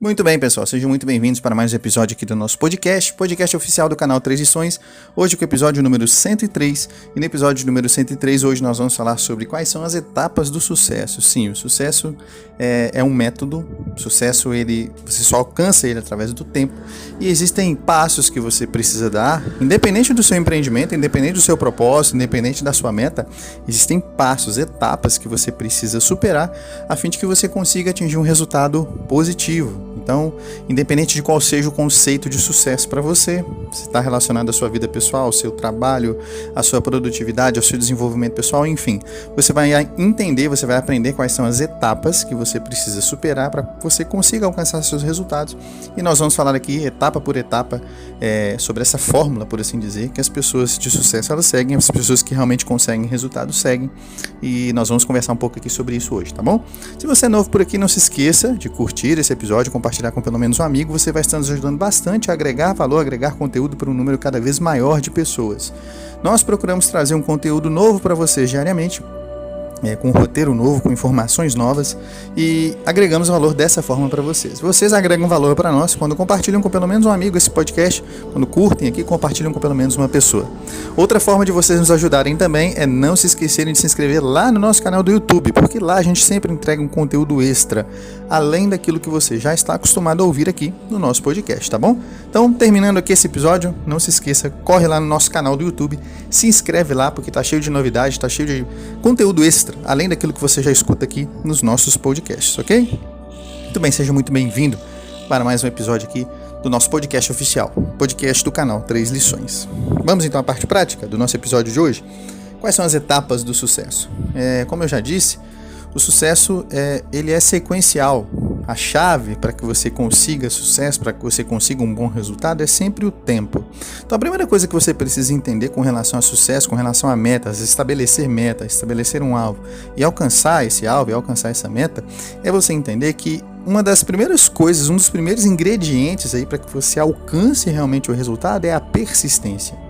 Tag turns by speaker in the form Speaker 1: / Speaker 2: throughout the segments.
Speaker 1: Muito bem, pessoal, sejam muito bem-vindos para mais um episódio aqui do nosso podcast, podcast oficial do canal Três Lições. Hoje com o episódio número 103, e no episódio número 103 hoje nós vamos falar sobre quais são as etapas do sucesso. Sim, o sucesso é, é um método, sucesso ele você só alcança ele através do tempo, e existem passos que você precisa dar, independente do seu empreendimento, independente do seu propósito, independente da sua meta, existem passos, etapas que você precisa superar a fim de que você consiga atingir um resultado positivo então, independente de qual seja o conceito de sucesso para você, se está relacionado à sua vida pessoal, ao seu trabalho, à sua produtividade, ao seu desenvolvimento pessoal, enfim, você vai entender, você vai aprender quais são as etapas que você precisa superar para que você consiga alcançar seus resultados. E nós vamos falar aqui, etapa por etapa, é, sobre essa fórmula, por assim dizer, que as pessoas de sucesso elas seguem, as pessoas que realmente conseguem resultados seguem. E nós vamos conversar um pouco aqui sobre isso hoje, tá bom? Se você é novo por aqui, não se esqueça de curtir esse episódio, compartilhar compartilhar com pelo menos um amigo, você vai estar nos ajudando bastante a agregar valor, agregar conteúdo para um número cada vez maior de pessoas. Nós procuramos trazer um conteúdo novo para vocês diariamente é, com um roteiro novo, com informações novas e agregamos valor dessa forma para vocês. Vocês agregam valor para nós quando compartilham com pelo menos um amigo esse podcast, quando curtem aqui, compartilham com pelo menos uma pessoa. Outra forma de vocês nos ajudarem também é não se esquecerem de se inscrever lá no nosso canal do YouTube, porque lá a gente sempre entrega um conteúdo extra, além daquilo que você já está acostumado a ouvir aqui no nosso podcast, tá bom? Então, terminando aqui esse episódio, não se esqueça, corre lá no nosso canal do YouTube, se inscreve lá porque tá cheio de novidades, tá cheio de conteúdo extra além daquilo que você já escuta aqui nos nossos podcasts, ok? Muito bem, seja muito bem-vindo para mais um episódio aqui do nosso podcast oficial, podcast do canal Três Lições. Vamos então à parte prática do nosso episódio de hoje. Quais são as etapas do sucesso? É, como eu já disse, o sucesso é, ele é sequencial. A chave para que você consiga sucesso, para que você consiga um bom resultado, é sempre o tempo. Então, a primeira coisa que você precisa entender com relação a sucesso, com relação a metas, estabelecer metas, estabelecer um alvo e alcançar esse alvo e alcançar essa meta, é você entender que uma das primeiras coisas, um dos primeiros ingredientes aí para que você alcance realmente o resultado é a persistência.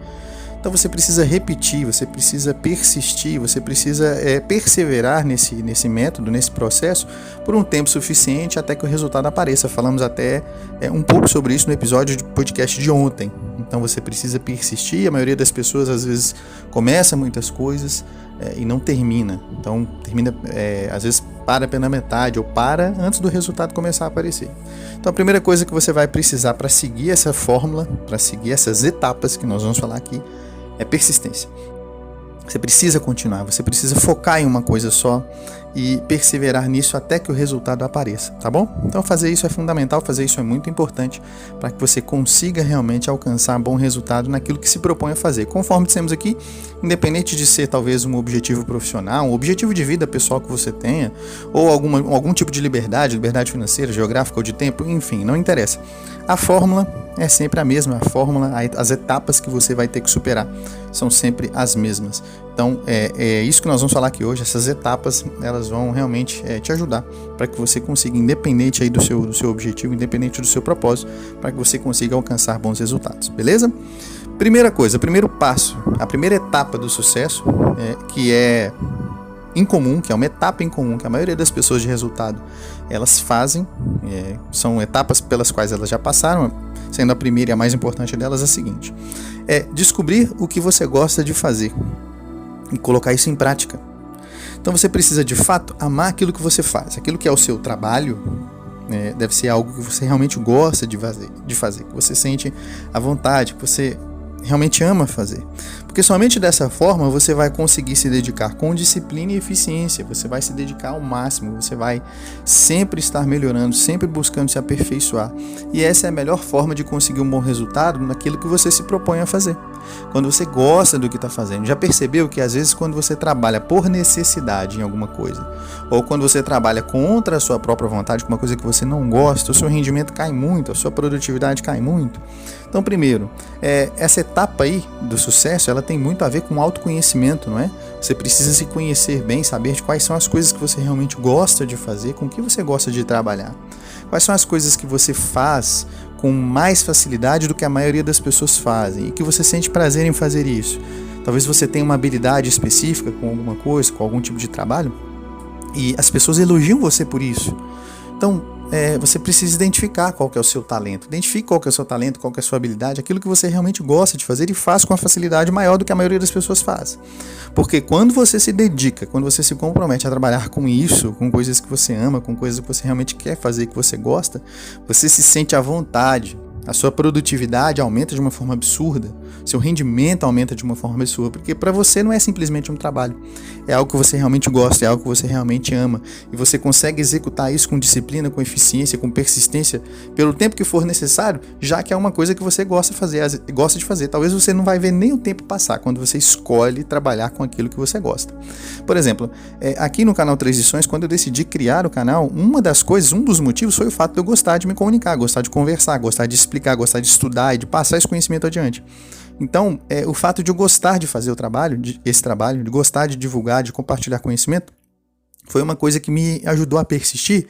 Speaker 1: Então você precisa repetir, você precisa persistir, você precisa é, perseverar nesse, nesse método, nesse processo, por um tempo suficiente até que o resultado apareça. Falamos até é, um pouco sobre isso no episódio de podcast de ontem. Então você precisa persistir. A maioria das pessoas às vezes começa muitas coisas é, e não termina. Então termina, às vezes para pela metade ou para antes do resultado começar a aparecer. Então a primeira coisa que você vai precisar para seguir essa fórmula, para seguir essas etapas que nós vamos falar aqui, é persistência. Você precisa continuar, você precisa focar em uma coisa só e perseverar nisso até que o resultado apareça, tá bom? Então fazer isso é fundamental, fazer isso é muito importante para que você consiga realmente alcançar bom resultado naquilo que se propõe a fazer. Conforme dissemos aqui, independente de ser talvez um objetivo profissional, um objetivo de vida pessoal que você tenha, ou alguma, algum tipo de liberdade, liberdade financeira, geográfica ou de tempo, enfim, não interessa. A fórmula é sempre a mesma, a fórmula, as etapas que você vai ter que superar são sempre as mesmas. Então, é, é isso que nós vamos falar aqui hoje. Essas etapas, elas vão realmente é, te ajudar para que você consiga, independente aí do seu, do seu objetivo, independente do seu propósito, para que você consiga alcançar bons resultados, beleza? Primeira coisa, primeiro passo, a primeira etapa do sucesso, é, que é incomum, que é uma etapa incomum que a maioria das pessoas de resultado elas fazem, é, são etapas pelas quais elas já passaram, sendo a primeira e a mais importante delas a seguinte: é descobrir o que você gosta de fazer e colocar isso em prática. Então você precisa de fato amar aquilo que você faz, aquilo que é o seu trabalho. É, deve ser algo que você realmente gosta de fazer, de fazer, que você sente a vontade, que você realmente ama fazer. Porque somente dessa forma você vai conseguir se dedicar com disciplina e eficiência, você vai se dedicar ao máximo, você vai sempre estar melhorando, sempre buscando se aperfeiçoar. E essa é a melhor forma de conseguir um bom resultado naquilo que você se propõe a fazer. Quando você gosta do que está fazendo, já percebeu que às vezes quando você trabalha por necessidade em alguma coisa, ou quando você trabalha contra a sua própria vontade, com uma coisa que você não gosta, o seu rendimento cai muito, a sua produtividade cai muito. Então, primeiro, é, essa etapa aí do sucesso, ela tem muito a ver com autoconhecimento, não é? Você precisa se conhecer bem, saber de quais são as coisas que você realmente gosta de fazer, com que você gosta de trabalhar. Quais são as coisas que você faz com mais facilidade do que a maioria das pessoas fazem e que você sente prazer em fazer isso. Talvez você tenha uma habilidade específica com alguma coisa, com algum tipo de trabalho, e as pessoas elogiam você por isso. Então, é, você precisa identificar qual que é o seu talento. Identifique qual que é o seu talento, qual que é a sua habilidade, aquilo que você realmente gosta de fazer e faz com uma facilidade maior do que a maioria das pessoas faz. Porque quando você se dedica, quando você se compromete a trabalhar com isso, com coisas que você ama, com coisas que você realmente quer fazer, que você gosta, você se sente à vontade a sua produtividade aumenta de uma forma absurda, seu rendimento aumenta de uma forma absurda, porque para você não é simplesmente um trabalho, é algo que você realmente gosta, é algo que você realmente ama, e você consegue executar isso com disciplina, com eficiência, com persistência, pelo tempo que for necessário, já que é uma coisa que você gosta de fazer, gosta de fazer. Talvez você não vai ver nem o tempo passar quando você escolhe trabalhar com aquilo que você gosta. Por exemplo, é, aqui no canal Transições, quando eu decidi criar o canal, uma das coisas, um dos motivos foi o fato de eu gostar de me comunicar, gostar de conversar, gostar de explicar, gostar de estudar e de passar esse conhecimento adiante. Então, é, o fato de eu gostar de fazer o trabalho, de, esse trabalho, de gostar de divulgar, de compartilhar conhecimento, foi uma coisa que me ajudou a persistir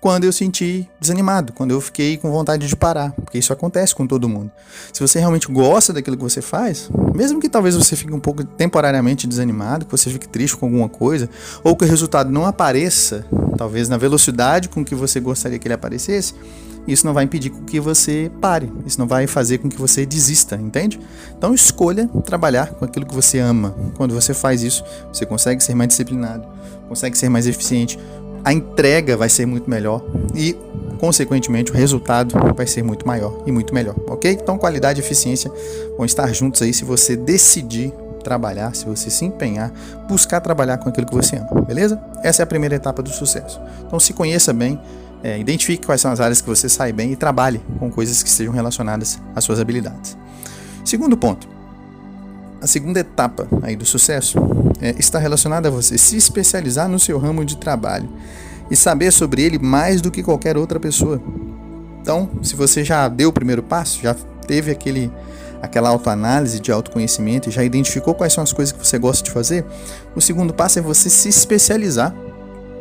Speaker 1: quando eu senti desanimado, quando eu fiquei com vontade de parar, porque isso acontece com todo mundo. Se você realmente gosta daquilo que você faz, mesmo que talvez você fique um pouco temporariamente desanimado, que você fique triste com alguma coisa, ou que o resultado não apareça, talvez na velocidade com que você gostaria que ele aparecesse, isso não vai impedir que você pare, isso não vai fazer com que você desista, entende? Então escolha trabalhar com aquilo que você ama. Quando você faz isso, você consegue ser mais disciplinado, consegue ser mais eficiente, a entrega vai ser muito melhor e, consequentemente, o resultado vai ser muito maior e muito melhor, ok? Então, qualidade e eficiência vão estar juntos aí se você decidir trabalhar, se você se empenhar, buscar trabalhar com aquilo que você ama, beleza? Essa é a primeira etapa do sucesso. Então, se conheça bem, é, identifique quais são as áreas que você sai bem e trabalhe com coisas que estejam relacionadas às suas habilidades. Segundo ponto, a segunda etapa aí do sucesso é, está relacionada a você se especializar no seu ramo de trabalho e saber sobre ele mais do que qualquer outra pessoa. Então, se você já deu o primeiro passo, já teve aquele aquela autoanálise de autoconhecimento e já identificou quais são as coisas que você gosta de fazer, o segundo passo é você se especializar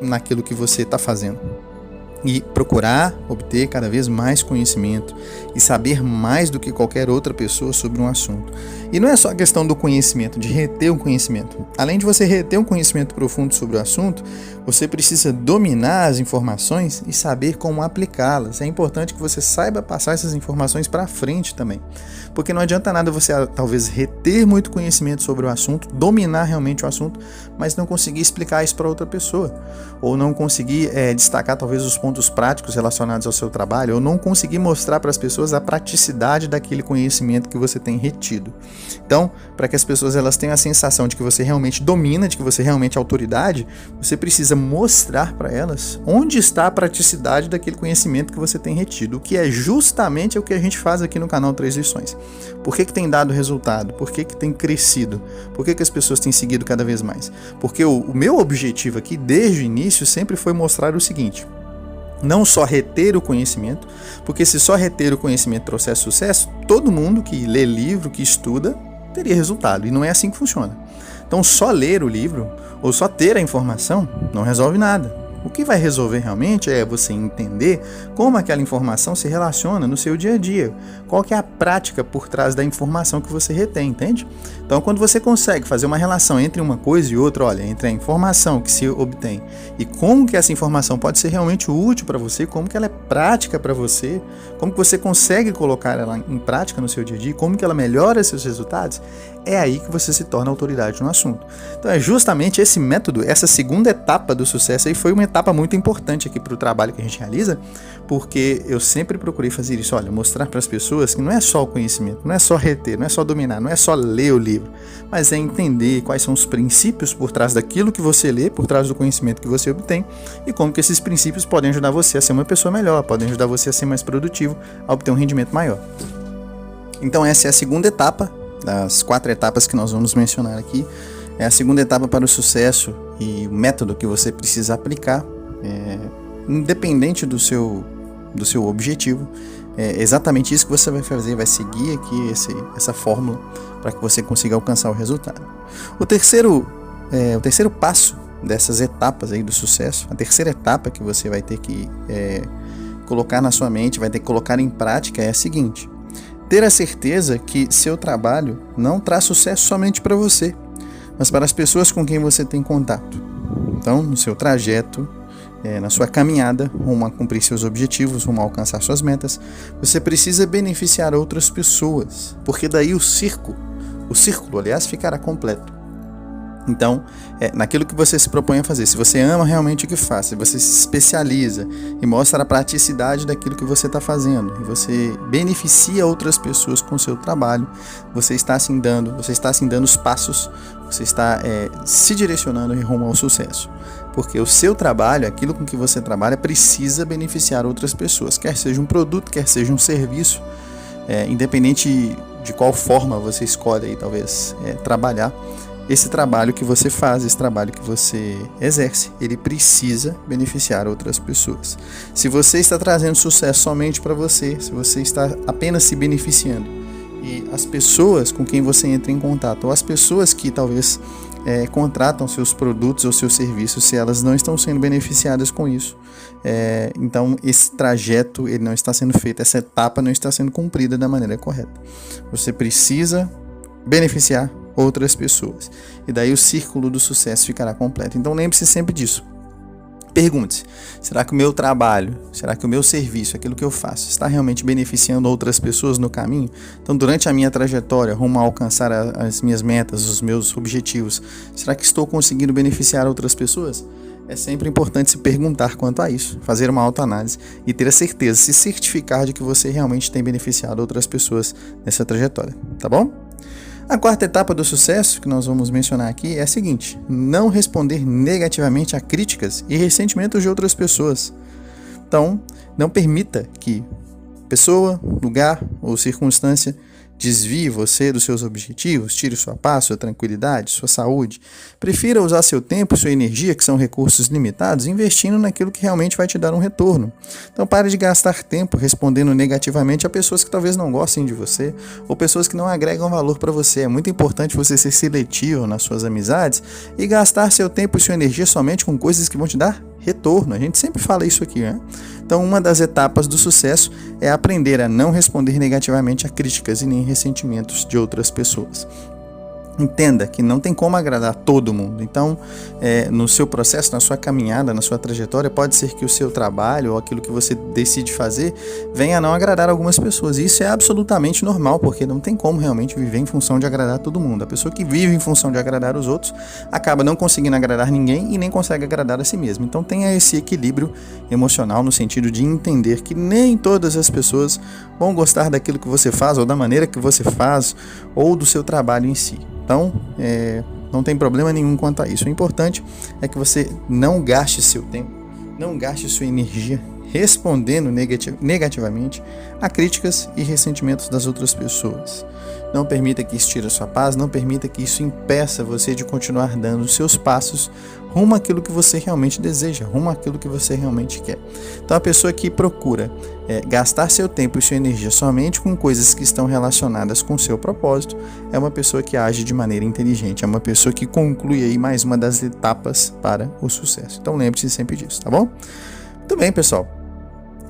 Speaker 1: naquilo que você está fazendo e procurar obter cada vez mais conhecimento e saber mais do que qualquer outra pessoa sobre um assunto. E não é só a questão do conhecimento, de reter o conhecimento. Além de você reter um conhecimento profundo sobre o assunto, você precisa dominar as informações e saber como aplicá-las. É importante que você saiba passar essas informações para frente também. Porque não adianta nada você talvez reter muito conhecimento sobre o assunto, dominar realmente o assunto, mas não conseguir explicar isso para outra pessoa, ou não conseguir é, destacar talvez os pontos práticos relacionados ao seu trabalho, ou não conseguir mostrar para as pessoas a praticidade daquele conhecimento que você tem retido. Então, para que as pessoas elas tenham a sensação de que você realmente domina, de que você realmente é autoridade, você precisa mostrar para elas onde está a praticidade daquele conhecimento que você tem retido, o que é justamente o que a gente faz aqui no canal Três Lições. Por que, que tem dado resultado? Por que, que tem crescido? Por que, que as pessoas têm seguido cada vez mais? Porque o, o meu objetivo aqui, desde o início, sempre foi mostrar o seguinte: não só reter o conhecimento, porque se só reter o conhecimento trouxesse sucesso, todo mundo que lê livro, que estuda, teria resultado. E não é assim que funciona. Então, só ler o livro ou só ter a informação não resolve nada. O que vai resolver realmente é você entender como aquela informação se relaciona no seu dia a dia. Qual que é a prática por trás da informação que você retém, entende? Então, quando você consegue fazer uma relação entre uma coisa e outra, olha, entre a informação que se obtém e como que essa informação pode ser realmente útil para você, como que ela é prática para você, como que você consegue colocar ela em prática no seu dia a dia, como que ela melhora seus resultados, é aí que você se torna autoridade no assunto. Então, é justamente esse método, essa segunda etapa do sucesso aí foi uma etapa muito importante aqui para o trabalho que a gente realiza, porque eu sempre procurei fazer isso, olha, mostrar para as pessoas que não é só o conhecimento, não é só reter, não é só dominar, não é só ler o livro, mas é entender quais são os princípios por trás daquilo que você lê, por trás do conhecimento que você obtém e como que esses princípios podem ajudar você a ser uma pessoa melhor, podem ajudar você a ser mais produtivo, a obter um rendimento maior. Então essa é a segunda etapa das quatro etapas que nós vamos mencionar aqui. É a segunda etapa para o sucesso e o método que você precisa aplicar, é, independente do seu, do seu objetivo. É exatamente isso que você vai fazer, vai seguir aqui esse, essa fórmula para que você consiga alcançar o resultado. O terceiro, é, o terceiro passo dessas etapas aí do sucesso, a terceira etapa que você vai ter que é, colocar na sua mente, vai ter que colocar em prática é a seguinte: ter a certeza que seu trabalho não traz sucesso somente para você, mas para as pessoas com quem você tem contato. Então, no seu trajeto é, na sua caminhada rumo a cumprir seus objetivos, rumo a alcançar suas metas, você precisa beneficiar outras pessoas, porque daí o circo, o círculo, aliás, ficará completo. Então, é, naquilo que você se propõe a fazer, se você ama realmente o que faz, se você se especializa e mostra a praticidade daquilo que você está fazendo, e você beneficia outras pessoas com o seu trabalho, você está assim dando, você está assim dando os passos, você está é, se direcionando em rumo ao sucesso. Porque o seu trabalho, aquilo com que você trabalha, precisa beneficiar outras pessoas, quer seja um produto, quer seja um serviço, é, independente de qual forma você escolhe aí, talvez é, trabalhar esse trabalho que você faz, esse trabalho que você exerce, ele precisa beneficiar outras pessoas. Se você está trazendo sucesso somente para você, se você está apenas se beneficiando e as pessoas com quem você entra em contato, ou as pessoas que talvez é, contratam seus produtos ou seus serviços, se elas não estão sendo beneficiadas com isso, é, então esse trajeto ele não está sendo feito, essa etapa não está sendo cumprida da maneira correta. Você precisa beneficiar outras pessoas. E daí o círculo do sucesso ficará completo. Então lembre-se sempre disso. Pergunte-se: será que o meu trabalho, será que o meu serviço, aquilo que eu faço, está realmente beneficiando outras pessoas no caminho? Então, durante a minha trajetória rumo a alcançar as minhas metas, os meus objetivos, será que estou conseguindo beneficiar outras pessoas? É sempre importante se perguntar quanto a isso, fazer uma autoanálise e ter a certeza, se certificar de que você realmente tem beneficiado outras pessoas nessa trajetória, tá bom? A quarta etapa do sucesso que nós vamos mencionar aqui é a seguinte: não responder negativamente a críticas e ressentimentos de outras pessoas. Então, não permita que pessoa, lugar ou circunstância Desvie você dos seus objetivos, tire sua paz, sua tranquilidade, sua saúde. Prefira usar seu tempo e sua energia, que são recursos limitados, investindo naquilo que realmente vai te dar um retorno. Então pare de gastar tempo respondendo negativamente a pessoas que talvez não gostem de você ou pessoas que não agregam valor para você. É muito importante você ser seletivo nas suas amizades e gastar seu tempo e sua energia somente com coisas que vão te dar retorno. A gente sempre fala isso aqui, né? Então, uma das etapas do sucesso é aprender a não responder negativamente a críticas e nem ressentimentos de outras pessoas. Entenda que não tem como agradar todo mundo. Então, é, no seu processo, na sua caminhada, na sua trajetória, pode ser que o seu trabalho ou aquilo que você decide fazer venha a não agradar algumas pessoas. E isso é absolutamente normal, porque não tem como realmente viver em função de agradar todo mundo. A pessoa que vive em função de agradar os outros acaba não conseguindo agradar ninguém e nem consegue agradar a si mesmo. Então, tenha esse equilíbrio emocional no sentido de entender que nem todas as pessoas vão gostar daquilo que você faz ou da maneira que você faz ou do seu trabalho em si. Então, é, não tem problema nenhum quanto a isso. O importante é que você não gaste seu tempo, não gaste sua energia respondendo negativamente a críticas e ressentimentos das outras pessoas. Não permita que isso tire a sua paz, não permita que isso impeça você de continuar dando os seus passos rumo àquilo que você realmente deseja, rumo àquilo que você realmente quer. Então, a pessoa que procura é, gastar seu tempo e sua energia somente com coisas que estão relacionadas com seu propósito é uma pessoa que age de maneira inteligente, é uma pessoa que conclui aí mais uma das etapas para o sucesso. Então, lembre-se sempre disso, tá bom? Muito bem, pessoal.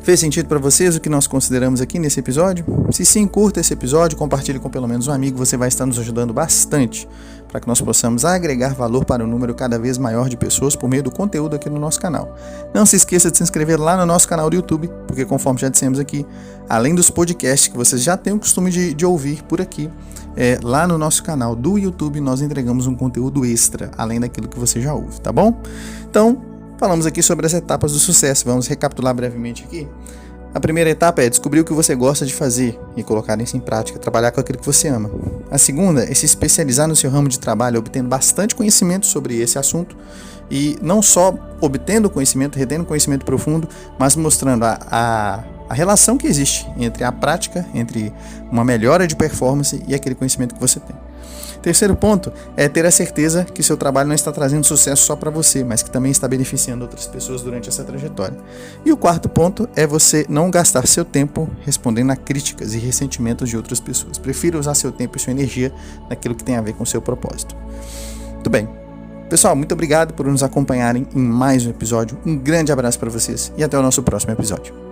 Speaker 1: Fez sentido para vocês o que nós consideramos aqui nesse episódio? Se sim, curta esse episódio, compartilhe com pelo menos um amigo, você vai estar nos ajudando bastante para que nós possamos agregar valor para um número cada vez maior de pessoas por meio do conteúdo aqui no nosso canal. Não se esqueça de se inscrever lá no nosso canal do YouTube, porque conforme já dissemos aqui, além dos podcasts que vocês já têm o costume de, de ouvir por aqui, é, lá no nosso canal do YouTube nós entregamos um conteúdo extra, além daquilo que você já ouve, tá bom? Então, Falamos aqui sobre as etapas do sucesso. Vamos recapitular brevemente aqui. A primeira etapa é descobrir o que você gosta de fazer e colocar isso em prática, trabalhar com aquilo que você ama. A segunda é se especializar no seu ramo de trabalho, obtendo bastante conhecimento sobre esse assunto e não só obtendo conhecimento, retendo conhecimento profundo, mas mostrando a, a, a relação que existe entre a prática, entre uma melhora de performance e aquele conhecimento que você tem. Terceiro ponto é ter a certeza que seu trabalho não está trazendo sucesso só para você, mas que também está beneficiando outras pessoas durante essa trajetória. E o quarto ponto é você não gastar seu tempo respondendo a críticas e ressentimentos de outras pessoas. Prefira usar seu tempo e sua energia naquilo que tem a ver com seu propósito. Muito bem. Pessoal, muito obrigado por nos acompanharem em mais um episódio. Um grande abraço para vocês e até o nosso próximo episódio.